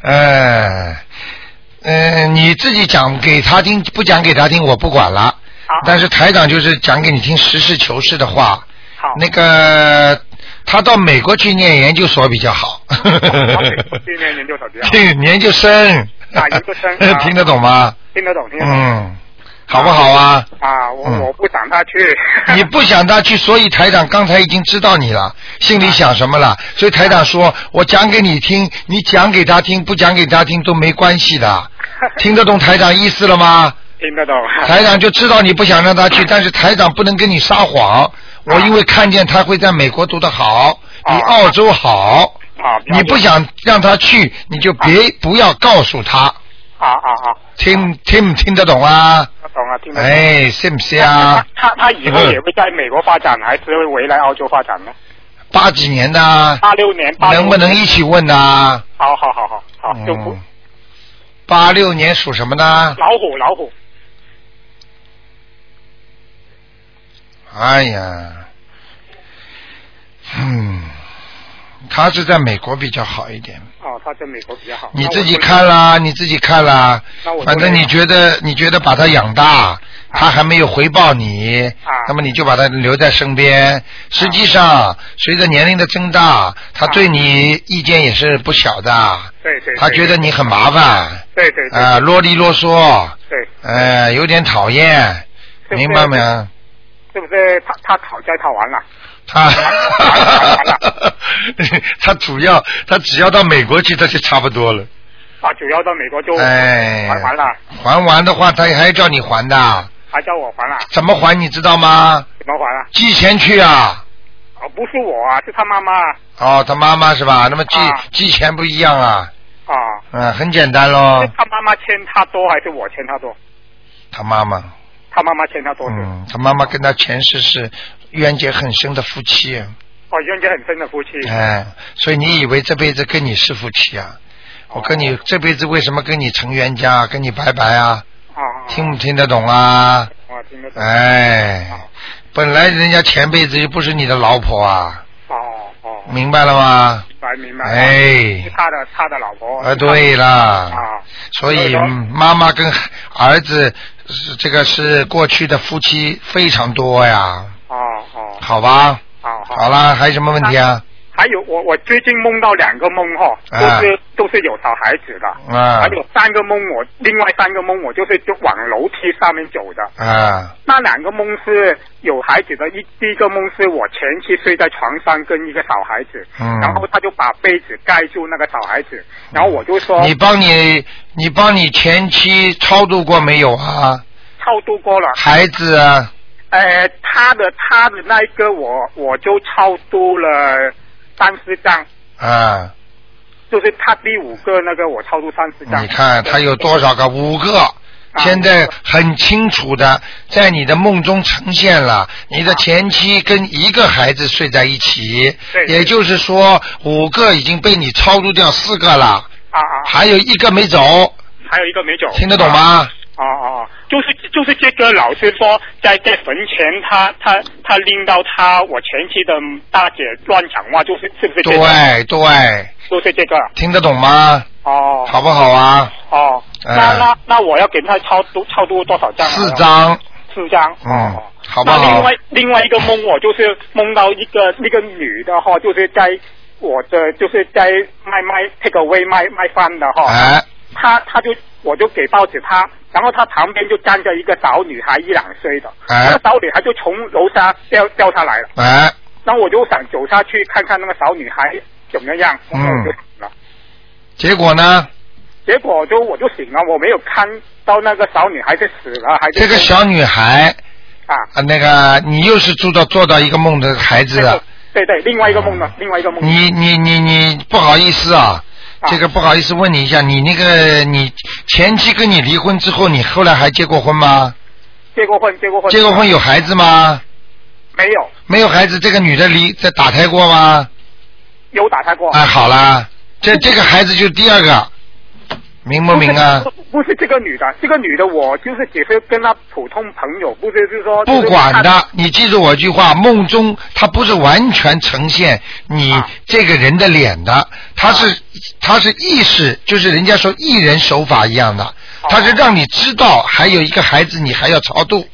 呃，呃，你自己讲给他听，不讲给他听，我不管了。但是台长就是讲给你听实事求是的话。好。那个他到美国去念研究所比较好。去念研究所比较好。去，研究生。啊，研究生。啊听得懂吗？听得懂，听得懂。嗯，好不好啊？啊，我嗯我不想他去。你不想他去，所以台长刚才已经知道你了，心里想什么了。所以台长说，我讲给你听，你讲给他听，不讲给他听都没关系的。听得懂台长意思了吗？听得懂。台长就知道你不想让他去，但是台长不能跟你撒谎。我因为看见他会在美国读得好，比澳洲好。啊，你不想让他去，你就别不要告诉他。啊啊啊！听听不听得懂啊？懂了，听得懂。哎，信不信啊？他他他以后也会在美国发展，还是会回来澳洲发展呢？八几年的？八六年，能不能一起问呢？好好好好好，就不嗯，八六年属什么呢？老虎老虎。哎呀，嗯，他是在美国比较好一点。哦，他在美国比较好。你自己看啦，你自己看啦。反正你觉得你觉得把他养大，他还没有回报你，啊那么你就把他留在身边。实际上，随着年龄的增大，他对你意见也是不小的。对对。他觉得你很麻烦，对对对。啊，啰里啰嗦，对。呃，有点讨厌，明白没有？是不是他他讨债讨完了？他 他主要他只要到美国去，他就差不多了。啊，主要到美国就哎，还完了，还完的话，他还要叫你还的，还叫我还了，怎么还你知道吗？怎么还啊？寄钱去啊！哦，不是我啊，是他妈妈哦，他妈妈是吧？那么寄、啊寄钱不一样啊？啊。嗯，很简单喽。他妈妈欠他多还是我欠他多？他妈妈，他妈妈欠他多少？嗯，他妈妈跟他前世是冤结很深的夫妻，哦，冤结很深的夫妻。哎，所以你以为这辈子跟你是夫妻啊？我跟你这辈子为什么跟你成冤家，跟你拜拜啊？啊。听不听得懂啊？我听得懂。哎，本来人家前辈子又不是你的老婆啊，哦哦。明白了吗？明白明白。哎是他的他的老婆。啊，对了，啊。所以嗯妈妈跟儿子是这个是过去的夫妻非常多呀，哦哦。好吧？好好。好啦，还有什么问题啊？还有我我最近梦到两个梦哈，都啊是、都是有小孩子的，啊。还有三个梦我另外三个梦我就是就往楼梯上面走的，啊。那两个梦是有孩子的，一第一个梦是我前妻睡在床上跟一个小孩子，嗯。然后他就把被子盖住那个小孩子，然后我就说你帮你你帮你前妻超度过没有啊？超度过了，孩子啊，呃，他的他的那一个我我就超度了三十张，啊，就是他第五个那个我超出三十张，你看他有多少个？五个。现在很清楚的在你的梦中呈现了，你的前妻跟一个孩子睡在一起，对也就是说五个已经被你超度掉四个了，啊啊，还有一个没走，还有一个没走，听得懂吗？哦哦哦，就是就是这个老师说，在在坟前他他他拎到他我前妻的大姐乱讲话，就是是不是这个？对对，就是这个。听得懂吗？哦。好不好啊？哦，哎那那那我要给他超度超度多少张啊？四张，四张。嗯，好不那另？外另外一个梦，我就是梦到一个那个女的哈，就是在我的就是在卖卖 take away 卖卖饭的哈。哎。她她就我就给报纸他，然后他旁边就站着一个小女孩，一两岁的。哎那个小女孩就从楼下掉掉下来了。哎，然后我就想走下去看看那个小女孩怎么样，然后我就醒了。结果呢？结果就我就醒了，我没有看到那个小女孩是死了还是这个小女孩啊啊，那个你又是做到做到一个梦的孩子了，对对，另外一个梦呢，另外一个梦。你你你你不好意思啊，这个不好意思问你一下，你那个你前妻跟你离婚之后，你后来还结过婚吗？结过婚，结过婚。结过婚有孩子吗？没有，没有孩子，这个女的离在打胎过吗？有打胎过。哎，好啦，这这个孩子就是第二个，明不明啊？不是这个女的，这个女的我就是只是跟她普通朋友，不是就是说。不管的，你记住我一句话，梦中她不是完全呈现你啊这个人的脸的，她是她是意识，就是人家说艺人手法一样的，她是让你知道还有一个孩子你还要超度，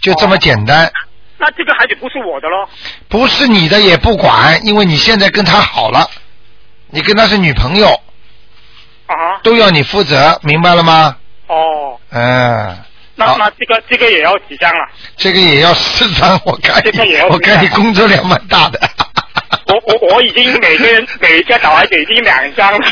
就这么简单。那这个孩子不是我的喽。不是你的也不管，因为你现在跟他好了，你跟他是女朋友，啊。都要你负责，明白了吗？哦，嗯，那好那这个这个也要几张了？这个也要四张，我看你，这个也要我看你工作量蛮大的。我我我已经每个人 每个小孩子已经两张了，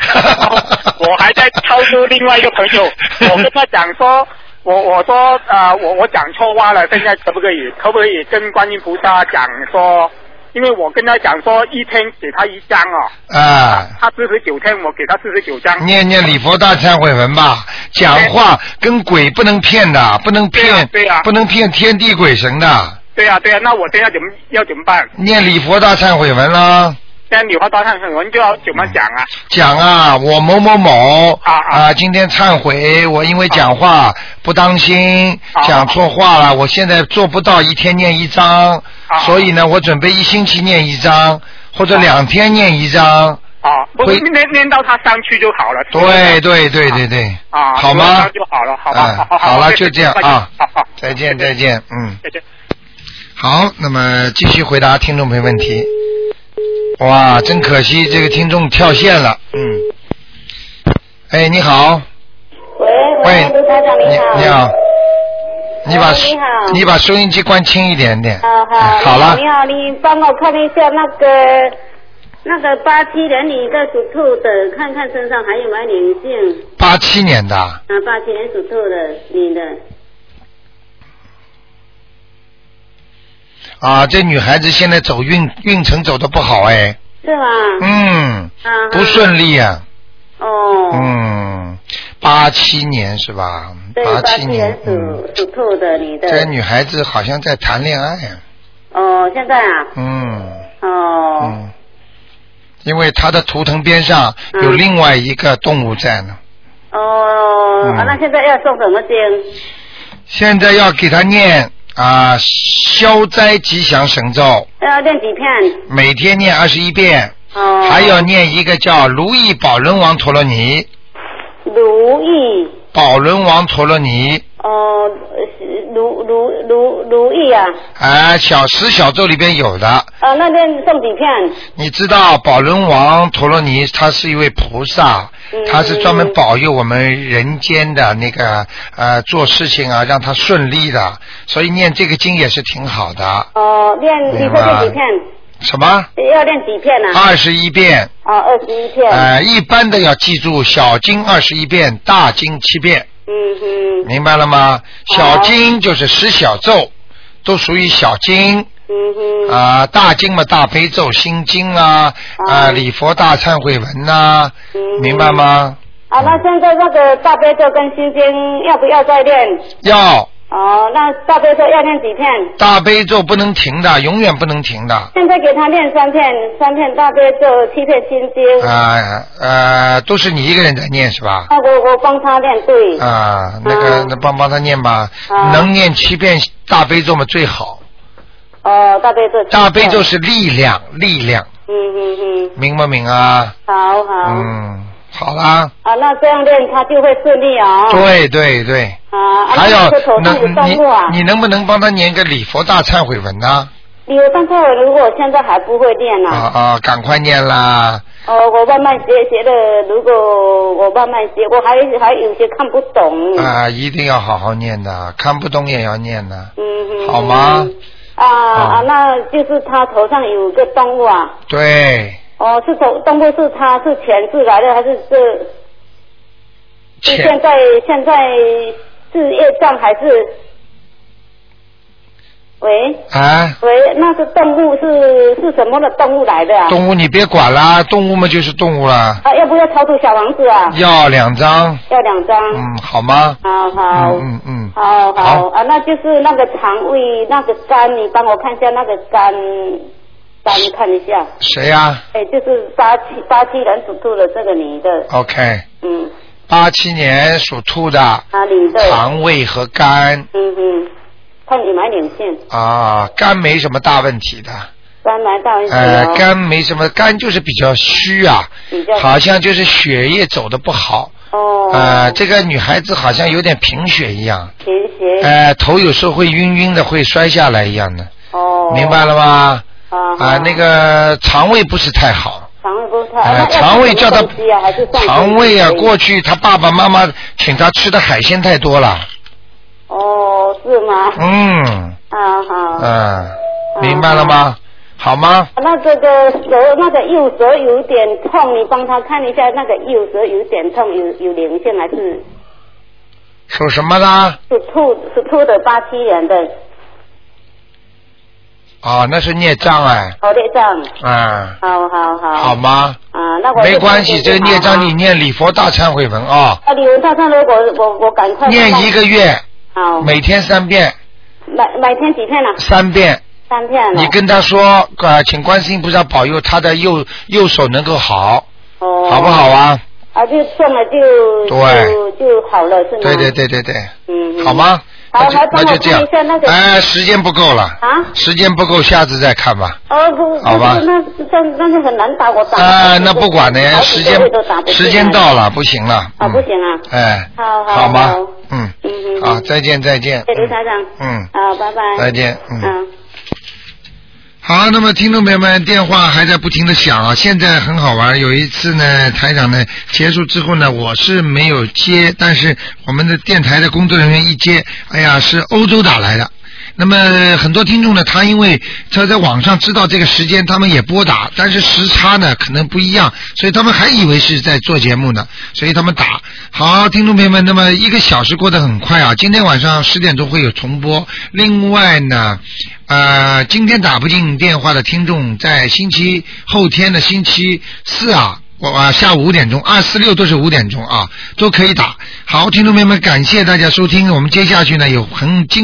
我还在超出另外一个朋友，我跟他讲说，我我说啊、呃我我讲错话了，现在可不可以可不可以跟观音菩萨讲说，因为我跟他讲说一天给他一张哦，啊，他四十九天我给他四十九张，念念礼佛大忏悔文吧，讲话跟鬼不能骗的，不能对骗对啊，不能骗天地鬼神的。对呀、对呀、那我现在怎么要怎么办？念礼佛大忏悔文啦，现在你话大忏悔文就要怎么讲啊？讲啊，我某某某啊啊。今天忏悔，我因为讲话不当心啊讲错话了，我现在做不到一天念一张，啊所以呢，我准备一星期念一张，或者两天念一张。啊，不是会念念到他上去就好了。对对对对对，啊，好吗就好了，好好好了，就这样啊好好，再见再见，嗯。再见。好，那么继续回答听众朋友问题。哇，真可惜，这个听众跳线了。嗯。哎，你好。喂喂，卢台长你你好。你好。你把喂你你把收音机关轻一点点。好好，哎好了你。好，你帮我看一下那个那个八七年女的属兔的，看看身上还有没有灵性。八七年的，啊，八七年属兔的女的，啊，这女孩子现在走运运程走的不好哎，是吗？嗯，啊，不顺利啊，哦。嗯，八七年是吧？对，八七七年嗯，属属兔的女的。这女孩子好像在谈恋爱啊，哦，现在啊，嗯。哦，嗯，因为她的图腾边上嗯。有另外一个动物在呢，哦，嗯。啊，那现在要送什么经？现在要给她念啊消灾吉祥神咒，要念几遍？每天念二十一遍，哦。还要念一个叫如意宝轮王陀罗尼，如意。宝轮王陀罗尼，哦，是如如如如意啊，哎，小十小咒里边有的。啊，那边送几片？你知道宝轮王陀罗尼他是一位菩萨，嗯他是专门保佑我们人间的那个呃做事情啊，让他顺利的，所以念这个经也是挺好的。哦，念你说明白练几片？什么？要练几遍呢、啊？二十一遍，哦，二十一片。呃，一般的要记住小经二十一遍，大经七遍，嗯哼，明白了吗？小经就是十小咒，都属于小经。嗯哼。啊、大经嘛，大悲咒、心经啊，啊、哦礼佛大忏悔文呐、嗯明白吗？啊，那现在那个大悲咒跟心经要不要再练？要哦，那大悲咒要念几片？大悲咒不能停的，永远不能停的。啊、现在给他念三片，三片大悲咒，七片心经。啊呃都是你一个人在念是吧？啊我我帮他念，对。啊、那个嗯那帮帮他念吧，啊能念七遍大悲咒嘛最好。哦，大悲咒。大悲咒。是力量，力量，嗯嗯嗯，明不明啊？好好。嗯，好啦，啊，那这样练他就会顺利啊、哦。对对对，啊，还有啊那你动物啊。你能不能帮他念个礼佛大忏悔文呢？礼佛大忏悔文如果现在还不会念呢、啊啊，赶快念啦！哦，我慢慢学学的，如果我慢慢学，我还还有些看不懂。啊，一定要好好念的，看不懂也要念的，嗯嗯。好吗？啊啊啊，那就是他头上有个动物啊。对，哦，是头动物是他是前世来的还是是？是现在现在是业障还是？喂啊，喂，那是动物是是什么的动物来的啊？动物你别管啦，动物嘛就是动物啦，啊，要不要超出小王子啊？要两张，要两张。嗯，好吗？好好。嗯嗯好好啊，那就是那个肠胃那个肝，你帮我看一下那个肝肝看一下。谁呀？哎，就是八七八七年属兔的这个女的，？OK，嗯，八七年属兔的，啊，女的，肠胃和肝。嗯嗯，看你满脸线，啊，肝没什么大问题的，刚来到一起呃，哦，肝没什么，肝就是比较虚啊，比较。好像就是血液走的不好，哦，呃，这个女孩子好像有点贫血一样，贫血，呃，头有时候会晕晕的，会摔下来一样的，哦，明白了吗？啊啊，那个肠胃不是太好，肠胃不太，呃那，要肠胃叫他肠胃啊，过去他爸爸妈妈请他吃的海鲜太多了，哦，是吗？嗯啊好，嗯，明白了吗？好吗？那这个手那个右手有点痛，你帮他看一下，那个右手有点痛，有有灵性还是属什么的？属兔属兔的八七年的，哦，那是孽障哎，好的这样，啊，好好好，好吗？啊，那我没关系，这个孽障你念礼佛大忏悔文啊，啊，礼佛大忏悔文我我赶快念一个月，好，每天三遍，每每天几片呢？三遍。三片了。你跟他说，呃，请观世音菩萨保佑他的右右手能够好，哦，好不好啊？啊，就中了就对就就好了是吗？对对对对对，嗯，嗯好？吗？好，那就这样哎，时间不够了，啊？时间不够，下次再看吧。哦不，好吧那那那就很难打，我打。啊，那不管的呀，好几个时间时间到了，不行了。啊，嗯不行啊。哎，好好好吗？嗯，嗯再见再见。谢谢刘台长。嗯，好，拜拜。再见嗯嗯。好，那么听众朋友们，电话还在不停的响啊。现在很好玩，有一次呢，台长呢结束之后呢，我是没有接，但是我们的电台的工作人员一接，哎呀，是欧洲打来的。那么很多听众呢，他因为他在网上知道这个时间，他们也拨打，但是时差呢可能不一样，所以他们还以为是在做节目呢，所以他们打。好，听众朋友们，那么一个小时过得很快啊，今天晚上十点钟会有重播。另外呢，呃，今天打不进电话的听众，在星期后天的星期四啊。我啊，下午五点钟，二四六都是五点钟啊，都可以打。好，听众朋友们，感谢大家收听。我们接下去呢有很精。